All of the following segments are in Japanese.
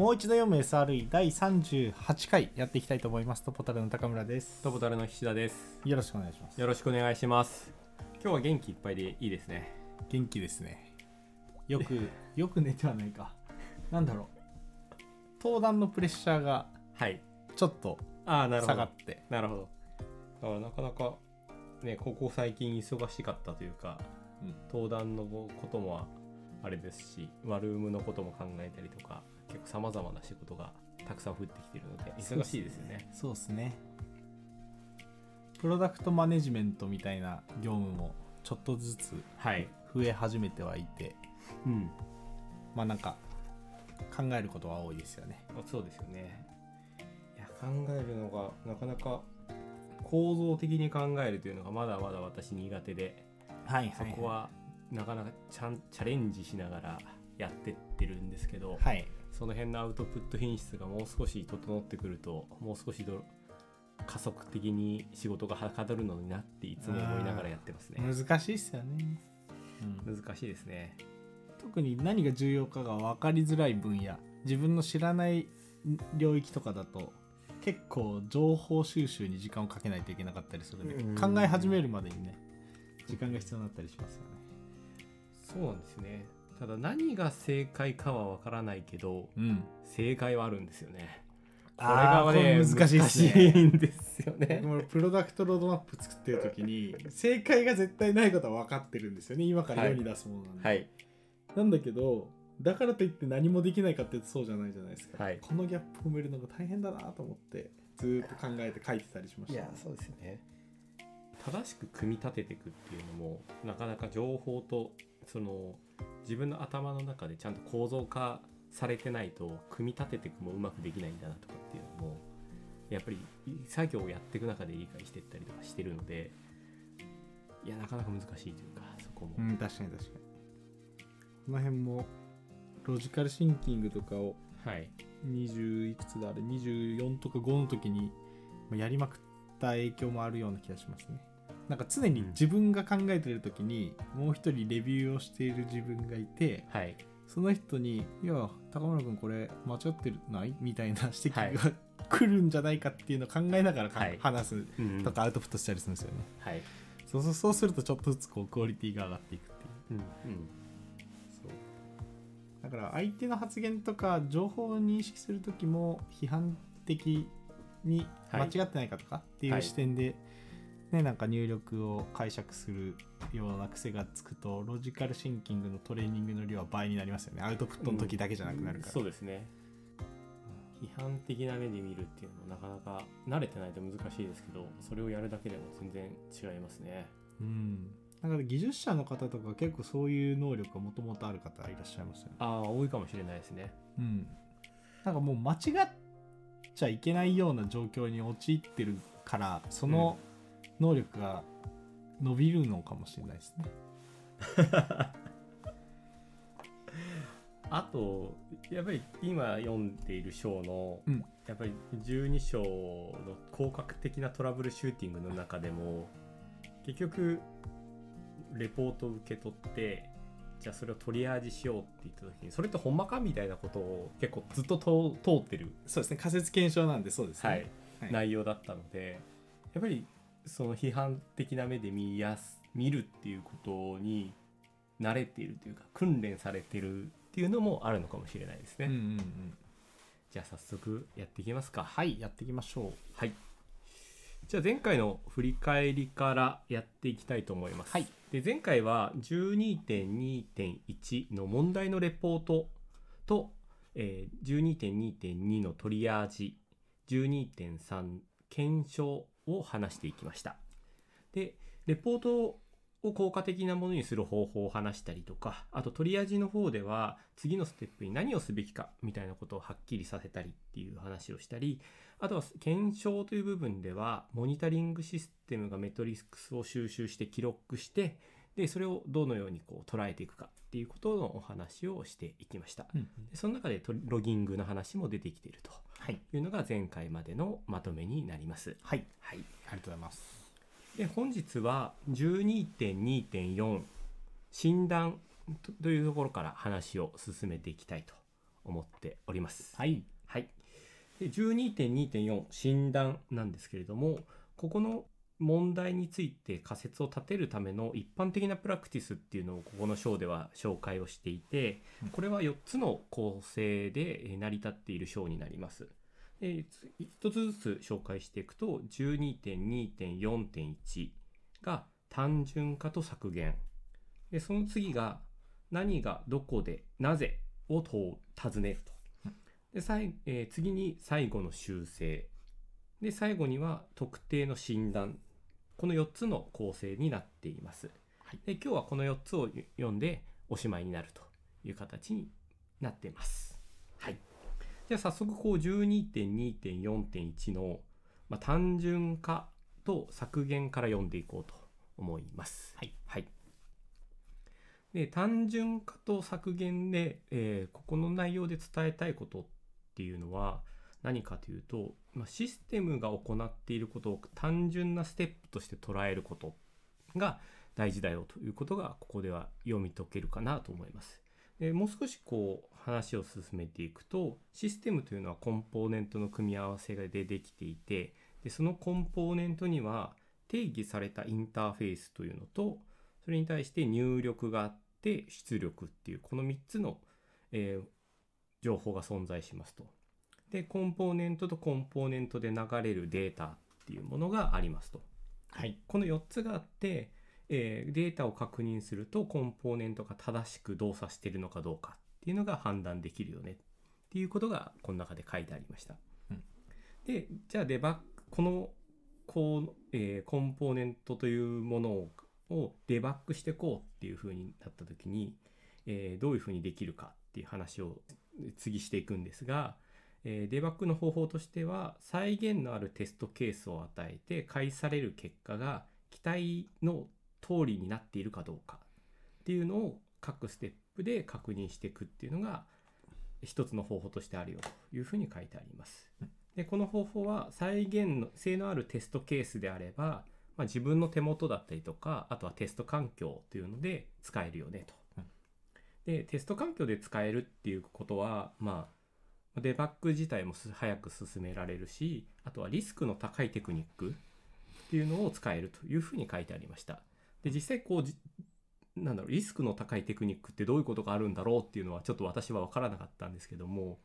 もう一度読む SRE 第38回やっていきたいと思いますトポタルの高村ですトボタルの岸田です。よろしくお願いしますよろしくお願いします。今日は元気いっぱいでいいですね。元気ですねよく よく寝てはないかなんだろう登壇のプレッシャーがはい。ちょっとああ、なるほど下がっ。てなるほど。だからなかなか、ね、ここ最近忙しかったというか、うん登壇のこともあれですし、ワルームのことも考えたりとか、結構さまざまな仕事がたくさん降ってきているので、忙しいですよね。そうですねプロダクトマネジメントみたいな業務もちょっとずつはい。増え始めてはいてうん。まあなんか考えることは多いですよねそうですよね。いや考えるのがなかなか構造的に考えるというのがまだまだ私苦手で、はいそこはなかなかちゃんチャレンジしながらやってってるんですけど、はいその辺のアウトプット品質がもう少し整ってくるともう少しど加速的に仕事がはかどるのになっていつも思いながらやってますね。難しいですよね、うん難しいですね。特に何が重要かが分かりづらい分野自分の知らない領域とかだと結構情報収集に時間をかけないといけなかったりするんでうん考え始めるまでにね時間が必要になったりしますよねそうなんですね。ただ何が正解かはわからないけど、うん正解はあるんですよね。これがね難しいっすね難しいんですよね。もうプロダクトロードマップ作ってる時に正解が絶対ないことは分かってるんですよね今から世に出すものなんで、はい。なんだけどだからといって何もできないかっていうとそうじゃないじゃないですか、はいこのギャップを埋めるのが大変だなと思ってずーっと考えて書いてたりしました、そうですよね。正しく組み立てていくっていうのもなかなか情報とその自分の頭の中でちゃんと構造化されてないと組み立てていくもうまくできないんだなとかっていうのもやっぱり作業をやっていく中で理解していったりとかしてるのでいやなかなか難しいというかそこも、うん確かに確かに。この辺もロジカルシンキングとかをはい。20いくつだ？あれ24とか5の時にまあやりまくった影響もあるような気がしますねなんか常に自分が考えてる時にもう一人レビューをしている自分がいてはい。その人に「いや高村君これ間違ってない?」みたいな指はい。摘が 来るんじゃないかっていうのを考えながらか、はい。話すうんとかアウトプットしたりするんですよね、はい。そうそうそうするとちょっとずつこうクオリティが上がっていくっていう。うんうん。そう。だから相手の発言とか情報を認識する時も批判的に間はい。違ってないかとかっていうはい。視点で、ねなんか入力を解釈するような癖がつくとロジカルシンキングのトレーニングの量は倍になりますよね。アウトプットの時だけじゃなくなるから、そうですね。批判的な目で見るっていうのもなかなか慣れてないと難しいですけどそれをやるだけでも全然違いますね。うん。だから技術者の方とか結構そういう能力がもともとある方いらっしゃいますよね。ああ多いかもしれないですね。うん、なんかもう間違っちゃいけないような状況に陥ってるからその能力が伸びるのかもしれないですね。あとやっぱり今読んでいる章の、うん。やっぱり12章の広角的なトラブルシューティングの中でも結局レポートを受け取ってじゃあそれをトリアージしようって言った時にそれってほんまかみたいなことを結構ずっと通通ってる、そうですね。仮説検証なんでそうですね。はい。はい。内容だったのでやっぱりその批判的な目で見やす見るっていうことに慣れているというか訓練されてるっていうのもあるのかもしれないですね。うんうんうん、じゃあ早速やっていきますか。はいやっていきましょう。はい。じゃあ前回の振り返りからやっていきたいと思います。はいで前回は12.2.1の問題のレポートと、えー、12.2.2のトリアージ12.3検証を話していきました。でレポートを効果的なものにする方法を話したりとかあとトリアージの方では次のステップに何をすべきかみたいなことをはっきりさせたりっていう話をしたりあとは検証という部分ではモニタリングシステムがメトリックスを収集して記録してでそれをどのようにこう捉えていくかっていうことのお話をしていきました。うんでその中でロギングの話も出てきているとはいいうのが前回までのまとめになります。はいはい、ありがとうございます。で本日は12.2.4診断とというところから話を進めていきたいと思っております。はいはい、で12.2.4診断なんですけれどもここの問題について仮説を立てるための一般的なプラクティスっていうのをここの章では紹介をしていてうんこれは4つの構成でえー成り立っている章になります。でつ一つずつ紹介していくと12.2.4.1が単純化と削減。でその次が何がどこでなぜを問う尋ねると。で最えー次に最後の修正。で最後には特定の診断。この4つの構成になっています、はい。で今日はこの4つを読んでおしまいになるという形になっています。はいじゃあ早速こう12.2.4.1の、まあ、単純化と削減から読んでいこうと思います。はい、はい、で単純化と削減で、えーここの内容で伝えたいことっていうのは何かというと、まあ、システムが行っていることを単純なステップとして捉えることが大事だよということがここでは読み解けるかなと思います。でもう少しこう話を進めていくとシステムというのはコンポーネントの組み合わせでできていてでそのコンポーネントには定義されたインターフェースというのとそれに対して入力があって出力っていうこの3つの、えー情報が存在しますと。でコンポーネントとコンポーネントで流れるデータっていうものがありますと。はいこの4つがあって、えーデータを確認するとコンポーネントが正しく動作しているのかどうかっていうのが判断できるよねっていうことがこの中で書いてありました。うんでじゃあデバッグこのこう、えーコンポーネントというものををデバッグしていこうっていうふうになった時に、えーどういうふうにできるかっていう話を次していくんですが、えーデバッグの方法としては再現のあるテストケースを与えて返される結果が期待の通りになっているかどうかっていうのを各ステップで確認していくっていうのが一つの方法としてあるよというふうに書いてありますうん。でこの方法は再現の性のあるテストケースであれば、まあ、自分の手元だったりとかあとはテスト環境というので使えるよねと。うんでテスト環境で使えるっていうことはまあデバッグ自体もす早く進められるしあとはリスクの高いテクニックっていうのを使えるというふうに書いてありました。で実際こうじなんだろうリスクの高いテクニックってどういうことがあるんだろうっていうのはちょっと私は分からなかったんですけども、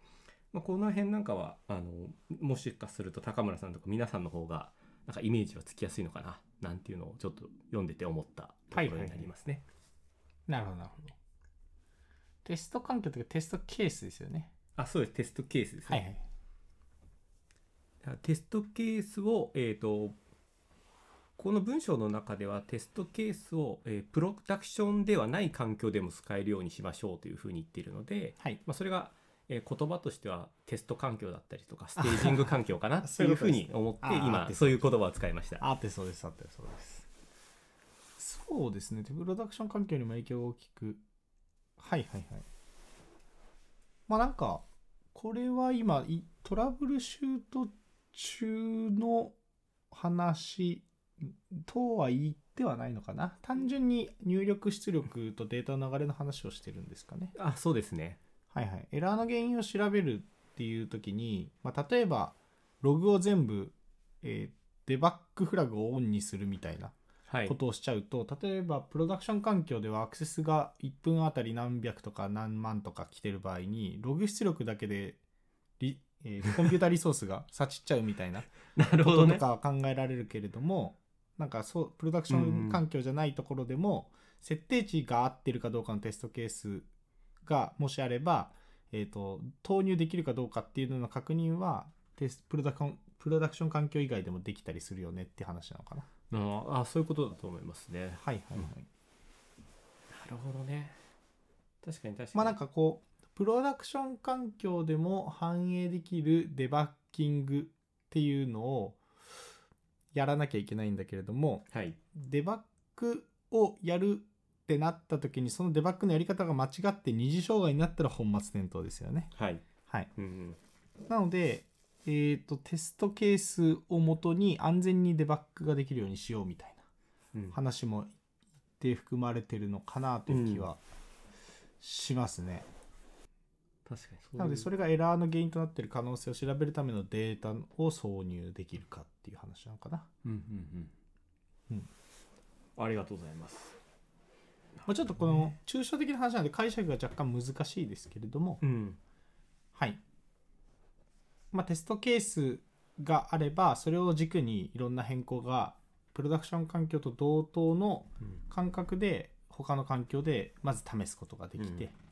まあ、この辺なんかはあのもしかすると高村さんとか皆さんの方がなんかイメージはつきやすいのかななんていうのをちょっと読んでて思ったところになりますね。なるほどなるほど。テスト環境というかテストケースですよね。あそうです。テストケースですね。はいはい。テストケースを、えー、とこの文章の中ではテストケースを、えープロダクションではない環境でも使えるようにしましょうというふうに言っているので、はい。まあ、それが、えー言葉としてはテスト環境だったりとか ステージング環境かなっていうふうに思って 今そういう言葉を使いました。あってそうですあってそうです。そうですね。プロダクション環境にも影響が大きく。はいはいはい。まあなんかこれは今いトラブルシュート中の話とは言ってはないのかな？単純に入力出力とデータの流れの話をしてるんですかねあそうですね。はいはい、エラーの原因を調べるっていう時に、まあ、例えばログを全部、えーデバッグフラグをオンにするみたいなはいことをしちゃうと、例えばプロダクション環境ではアクセスが1分あたり何百とか何万とか来てる場合にログ出力だけでリ、えーコンピュータリソースが さちっちゃうみたいなことと。かは考えられるけれども、なんかそうプロダクション環境じゃないところでも、設定値が合ってるかどうかのテストケースがもしあれば、えー、と投入できるかどうかっていうのの確認はテスプロダクションプロダクション環境以外でもできたりするよねって話なのかな。ああそういうことだと思いますね。はいはいはい。なるほどね。確かに確かに。まあなんかこうプロダクション環境でも反映できるデバッキングっていうのをやらなきゃいけないんだけれどもはいデバッグをやるってなった時にそのデバッグのやり方が間違って二次障害になったら本末転倒ですよね。はい。はい、うんうんなので、えー、とテストケースをもとに安全にデバッグができるようにしようみたいなうん話も一定含まれてるのかなという気はしますね。確かに。そうなのでそれがエラーの原因となっている可能性を調べるためのデータを挿入できるかっていう話なのかな、うんうんうん。うん。ありがとうございます。まあ、ちょっとこの抽象的な話なので解釈が若干難しいですけれども、うん。はい。まあ、テストケースがあれば、それを軸にいろんな変更が、プロダクション環境と同等の感覚で、他の環境でまず試すことができて、うん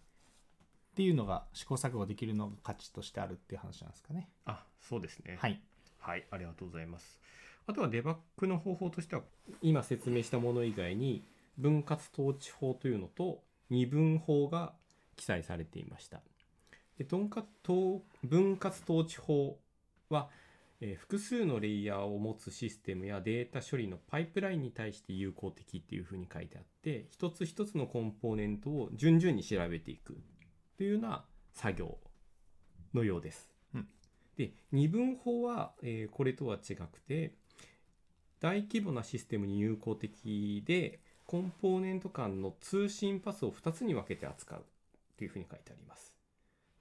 っていうのが試行錯誤できるのが価値としてあるっていう話なんですかね。あそうですねはい。はい、ありがとうございます。あとはデバッグの方法としては、今説明したもの以外に、分割統治法というのと二分法が記載されていました。で分割統分割統治法は、えー複数のレイヤーを持つシステムやデータ処理のパイプラインに対して有効的っていうふうに書いてあって、一つ一つのコンポーネントを順々に調べていくというような作業のようです。で二分法は、えーこれとは違くて大規模なシステムに有効的でコンポーネント間の通信パスを2つに分けて扱うというふうに書いてあります。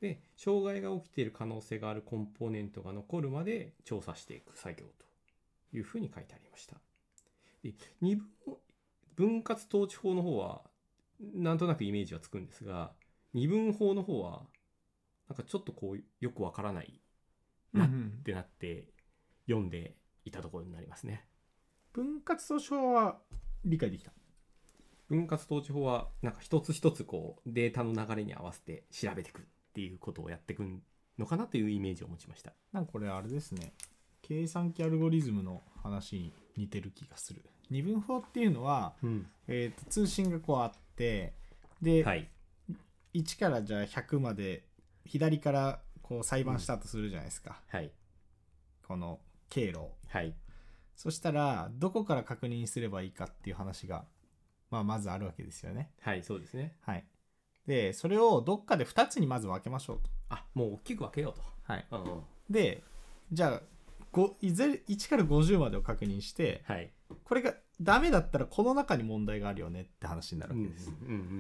で障害が起きている可能性があるコンポーネントが残るまで調査していく作業というふうに書いてありました。で二分分割統治法の方はなんとなくイメージはつくんですが二分法の方はなんかちょっとこうよくわからないなってなって読んでいたところになりますね。分割と書は理解できた？分割統治法はなんか一つ一つこうデータの流れに合わせて調べていくっていうことをやっていくのかなというイメージを持ちました。なんかこれあれですね計算機アルゴリズムの話に似てる気がする二分法っていうのは、うん、えーと通信がこうあってで、はい。1からじゃあ100まで左からこう裁判したとするじゃないですか、はい。この経路をはい。そしたらどこから確認すればいいかっていう話が、まあ、まずあるわけですよねはい、そうですね。はいでそれをどっかで2つにまず分けましょうとあ、もう大きく分けようと。はいうんうん。でじゃあごいずれ1から50までを確認してはい。これがダメだったらこの中に問題があるよねって話になるわけです、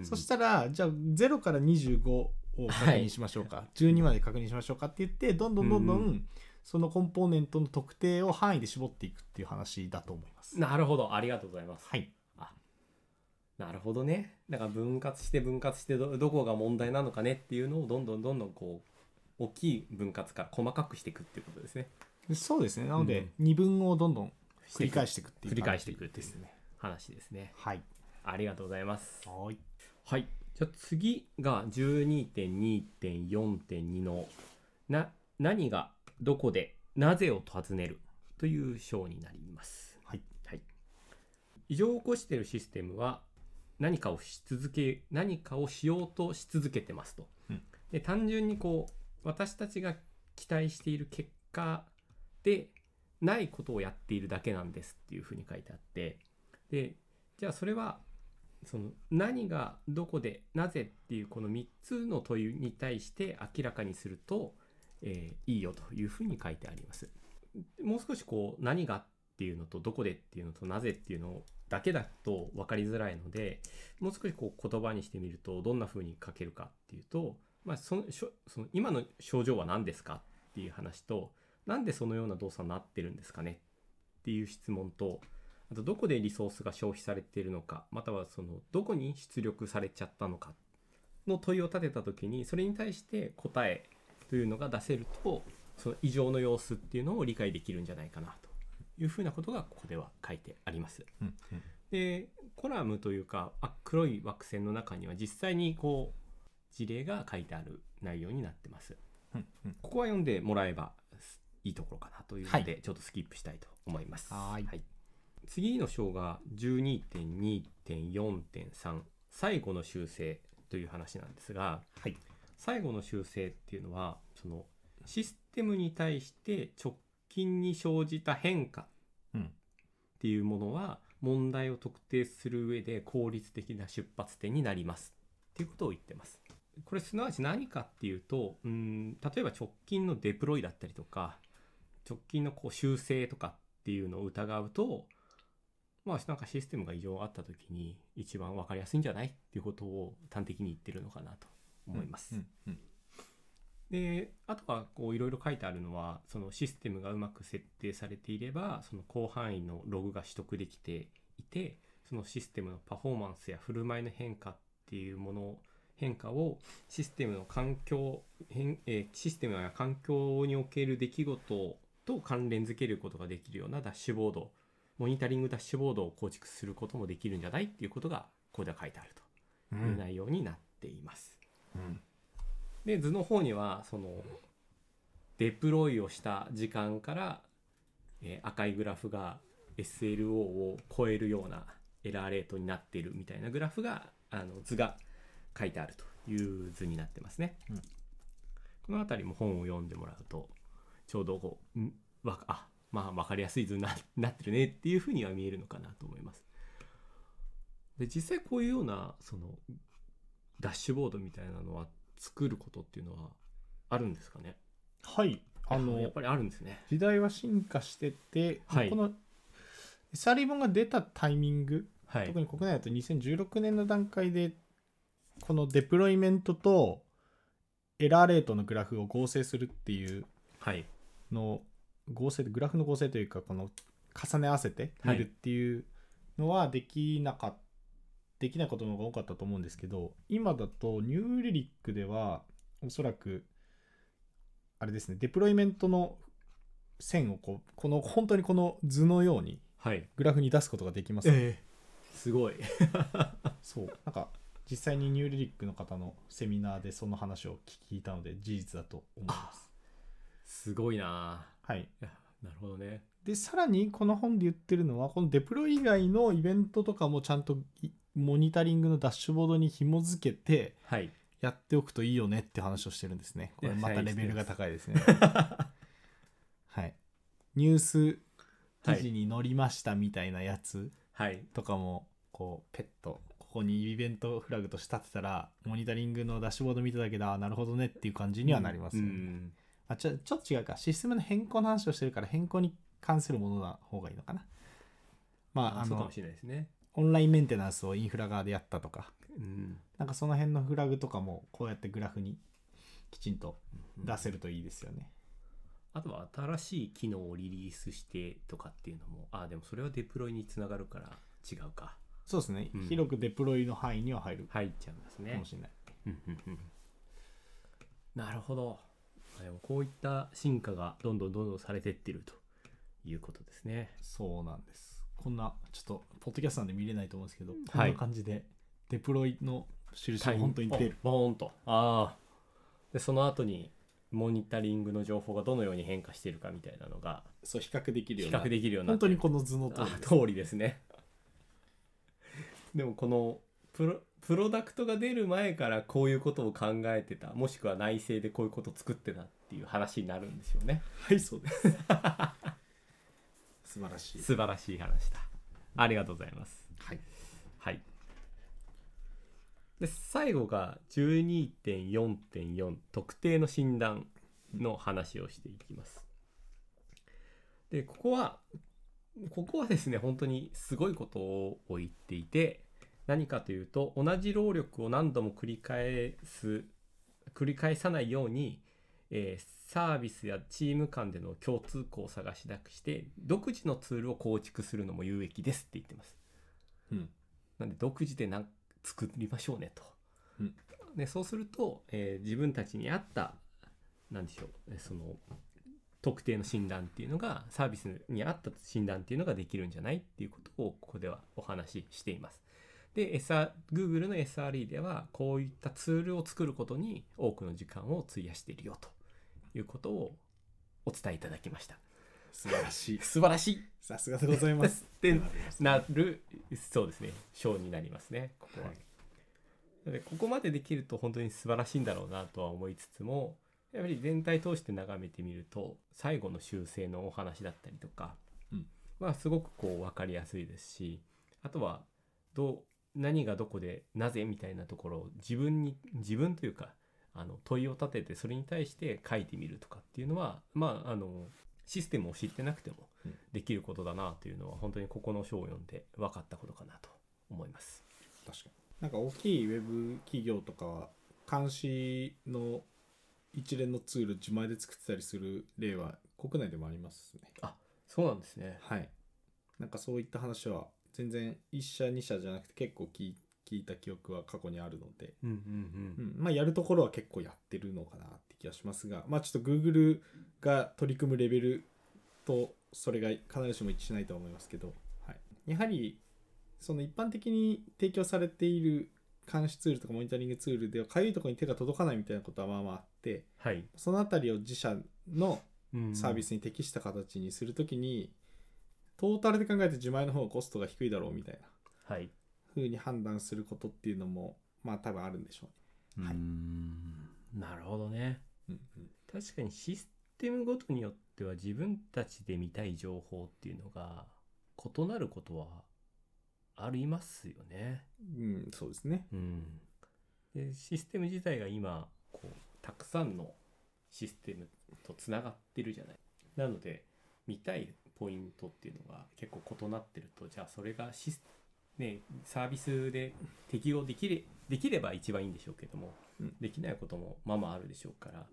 そしたらじゃあ0から25を確認しましょうか、12まで確認しましょうかって言ってどんどんどんどうんんそのコンポーネントの特定を範囲で絞っていくっていう話だと思います。なるほど。ありがとうございます。はい、なるほどね。だから分割して分割してどどこが問題なのかねっていうのをどんどんどんどんこう大きい分割から細かくしていくっていうことですね。そうですねなので二分をどんどん繰り返ししていくっていう繰り返していくっていう。話ですね。はい。ありがとうございます。はい。はい。じゃあ次が12.2.4.2のな何がどこでなぜを尋ねるという章になります。はい。はい。異常を起こしているシステムは何かをし続け何かをしようとし続けてますと。うんで単純にこう私たちが期待している結果でないことをやっているだけなんですっていうふうに書いてあってでじゃあそれはその何がどこでなぜっていうこの3つの問いに対して明らかにすると、えーいいよというふうに書いてあります。もう少しこう何がっていうのとどこでっていうのとなぜっていうのだけだと分かりづらいのでもう少しこう言葉にしてみるとどんなふうに書けるかっていうと、まあ、そのしょその今の症状は何ですかっていう話となんでそのような動作になってるんですかねっていう質問とあとどこでリソースが消費されているのかまたはそのどこに出力されちゃったのかの問いを立てた時にそれに対して答えというのが出せるとその異常の様子っていうのを理解できるんじゃないかなというふうなことがここでは書いてあります。うんうんでコラムというかあ黒い惑星の中には実際にこう事例が書いてある内容になってます。うんうんここは読んでもらえばいいところかなというので、ちょっとスキップしたいと思います。はーい。次の章が12.2.4.3最後の修正という話なんですが、はい。最後の修正っていうのはそのシステムに対して直近に生じた変化うん。っていうものは問題を特定する上で効率的な出発点になりますっていうことを言ってます。これすなわち何かっていうとうん例えば直近のデプロイだったりとか直近のこう修正とかっていうのを疑うとまあなんかシステムが異常があった時に一番分かりやすいんじゃないっていうことを端的に言ってるのかなと思います。うんうんであとはこういろいろ書いてあるのはそのシステムがうまく設定されていればその広範囲のログが取得できていてそのシステムのパフォーマンスや振る舞いの変化っていうもの変化をシステムの環境変、えーシステムや環境における出来事と関連づけることができるようなダッシュボードモニタリングダッシュボードを構築することもできるんじゃないっていうことがここでは書いてあるという内容になっています。うんで図の方にはそのデプロイをした時間から、えー赤いグラフが SLO を超えるようなエラーレートになっているみたいなグラフがあの図が書いてあるという図になってますね。うんこの辺りも本を読んでもらうとちょうどこうん。わあまあ分かりやすい図にな なってるねっていうふうには見えるのかなと思います。で実際こういうようなそのダッシュボードみたいなのは作ることっていうのはあるんですかね？はい。あのやっぱりあるんですね。時代は進化してて、はい。この SRE 本が出たタイミング、はい。特に国内だと2016年の段階でこのデプロイメントとエラーレートのグラフを合成するっていうはいのを合成グラフの合成というかこの重ね合わせて見るっていうのはできなかっできないことの方が多かったと思うんですけど今だとニューリリックではおそらくあれですねデプロイメントの線をこうこの本当にこの図のようにはい。グラフに出すことができます、ええすごい。そうなんか実際にニューリリックの方のセミナーでその話を聞いたので事実だと思いますすごいな。はい。なるほどね。でさらにこの本で言ってるのはこのデプロイ以外のイベントとかもちゃんといモニタリングのダッシュボードに紐付けてはい。やっておくといいよねって話をしてるんですね。これまたレベルが高いですね。はい。ニュース記事に載りましたみたいなやつはい。とかもこうペットここにイベントフラグとして立てたらモニタリングのダッシュボード見ただけでああなるほどねっていう感じにはなりますよね、うんあちょちょっと違うかシステムの変更の話をしてるから変更に関するものな方がいいのかなまああのあそうかもしれないですね。オンラインメンテナンスをインフラ側でやったとかうん。なんかその辺のフラグとかもこうやってグラフにきちんと出せるといいですよね、あとは新しい機能をリリースしてとかっていうのも、あ、でもそれはデプロイにつながるから違うか。そうですね、うん広くデプロイの範囲には入る入っちゃうんですねかも。しれない、うんうんうんなるほど。でもこういった進化がどんどんどんどんされてってるということですね。そうなんです。こんなちょっとポッドキャストなんで見れないと思うんですけど、こんはない。感じでデプロイの印が本当に出る。あボーンと。ああ。で、その後にモニタリングの情報がどのように変化しているかみたいなのがそう比較できる比ような。較できるようにな本当にこの図の通ありです通りですね。でもこのプロプロダクトが出る前からこういうことを考えてた。もしくは内政でこういうことを作ってたっていう話になるんですよね。はいそうです。素晴らしい。素晴らしい話だ。ありがとうございます。はい。はい。で最後が12.4.4特定の診断の話をしていきます。でここはここはですね本当にすごいことを言っていて何かというと同じ労力を何度も繰り返す繰り返さないように、えーサービスやチーム間での共通項を探し出して独自のツールを構築するのも有益ですって言ってますうんなんで独自でなん作りましょうねと。うんでそうすると、えー自分たちに合ったなんでしょうえーその特定の診断っていうのがサービスに合った診断っていうのができるんじゃないっていうことをここではお話ししています。で、SR、Google の SRE ではこういったツールを作ることに多くの時間を費やしているよということをお伝えいただきました。素晴らしい。素晴らしい。さすがでございます。でなるそうですね。章になりますねここは、はい。ここまでできると本当に素晴らしいんだろうなとは思いつつもやっぱり全体通して眺めてみると最後の修正のお話だったりとか、うん。まあすごくこう分かりやすいですしあとはどう何がどこでなぜみたいなところを自分に自分というかあの問いを立ててそれに対して書いてみるとかっていうのはまああのシステムを知ってなくてもうん。できることだなというのは本当にここの章を読んで分かったことかなと思います。確かに。なんか大きいウェブ企業とかは監視の一連のツール自前で作ってたりする例は国内でもありますね。そうなんですね。はい。なんかそういった話は全然1社2社じゃなくて結構聞い聞いた記憶は過去にあるので、うんうんうん、まあやるところは結構やってるのかなって気がしますが。まあちょっと Google が取り組むレベルとそれが必ずしも一致しないとは思いますけど、はい、やはりその一般的に提供されている監視ツールとかモニタリングツールではかゆいところに手が届かないみたいなことはまあまああって。はい、そのあたりを自社のうんサービスに適した形にするときに、トータルで考えて自前の方がコストが低いだろうみたいなはい風に判断することっていうのもまあ多分あるんでしょはいうーんなるほどねうね。うん確かにシステムごとによっては自分たちで見たい情報っていうのが異なることはありますよね。うん、うん、そうですね。うん、でシステム自体が今こうたくさんのシステムとつながってるじゃない。なので見たいポイントっていうのが結構異なってるとじゃあそれがシス、ね、サービスで適用できれできれば一番いいんでしょうけども、うんできないこともまあまああるでしょうから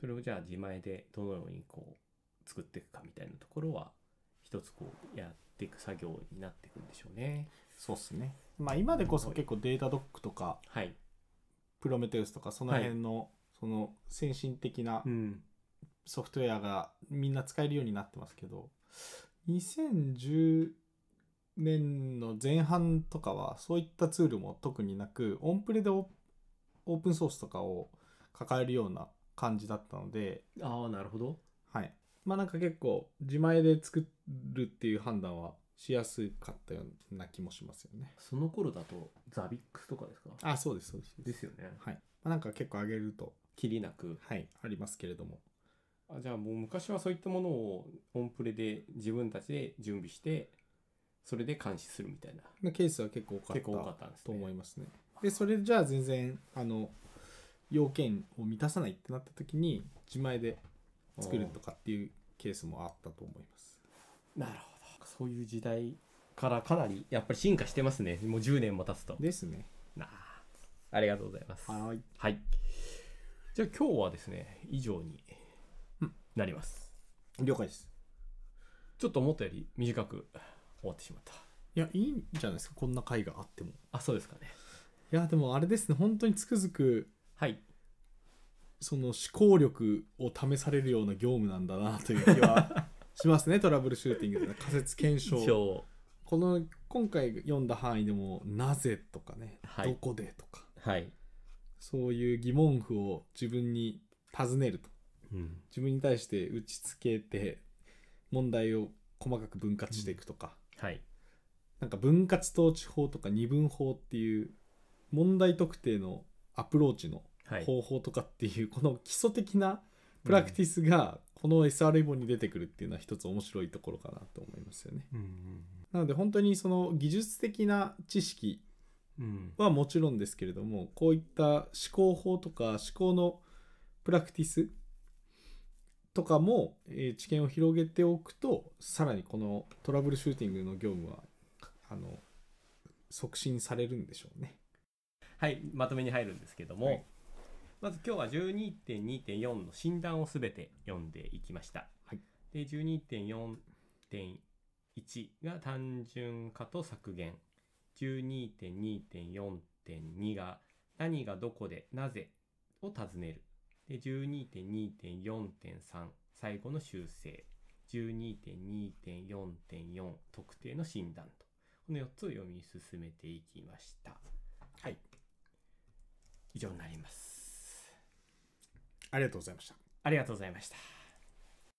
それをじゃあ自前でどのようにこう作っていくかみたいなところは一つこうやっていく作業になっていくんでしょうね。そうっすね。まあ今でこそ結構データドックとかはい、プロメテウスとかその辺の、その先進的なうんソフトウェアがみんな使えるようになってますけど2010年の前半とかはそういったツールも特になくオンプレでオオープンソースとかを抱えるような感じだったのでああなるほど。はいまあなんか結構自前で作るっていう判断はしやすかったような気もしますよねその頃だとザビックスとかですか？あそうですそうですですよね。はい、まあ、なんか結構上げるときりなく。はいありますけれどもあじゃあもう昔はそういったものをオンプレで自分たちで準備してそれで監視するみたいなのケースは結構多か結構多かっったんですと思いますね。でそれじゃあ全然あの要件を満たさないってなった時に自前で作るとかっていうケースもあったと思います。なるほど。そういう時代からかなりやっぱり進化してますね。もう10年も経つと。ですね。なあありがとうございます。はい。はい。じゃあ今日はですね以上にうんなります。了解です。ちょっと思ったより短く終わってしまった。いやいいんじゃないですか？こんな回があっても。あそうですかね。いやでもあれですね本当につくづくはい。その思考力を試されるような業務なんだなという気は しますねトラブルシューティングで仮説検証。今この今回読んだ範囲でも「なぜ?」とかね、はいどこで?」とか日はい。そういう疑問符を自分に尋ねるとうん。自分に対して打ちつけて問題を細かく分割していくとか、はい。なんか分割統治法とか二分法っていう問題特定のアプローチのはい。方法とかっていう、この基礎的なプラクティスがこの SR 本に出てくるっていうのは一つ面白いところかなと思いますよね。うんなので本当にその技術的な知識うんうん。はもちろんですけれどもこういった思考法とか思考のプラクティスとかも、えー知見を広げておくとさらにこのトラブルシューティングの業務はあの促進されるんでしょうね。はい、まとめに入るんですけども、はいまず今日は12.2.4の診断をすべて読んでいきました。はいで、12.4.1が単純化と削減。12.2.4.2が何がどこでなぜを尋ねる。で、12.2.4.3最後の修正。12.2.4.4特定の診断と。この4つを読み進めていきました。はい。以上になります。ありがとうございました。ありがとうございました。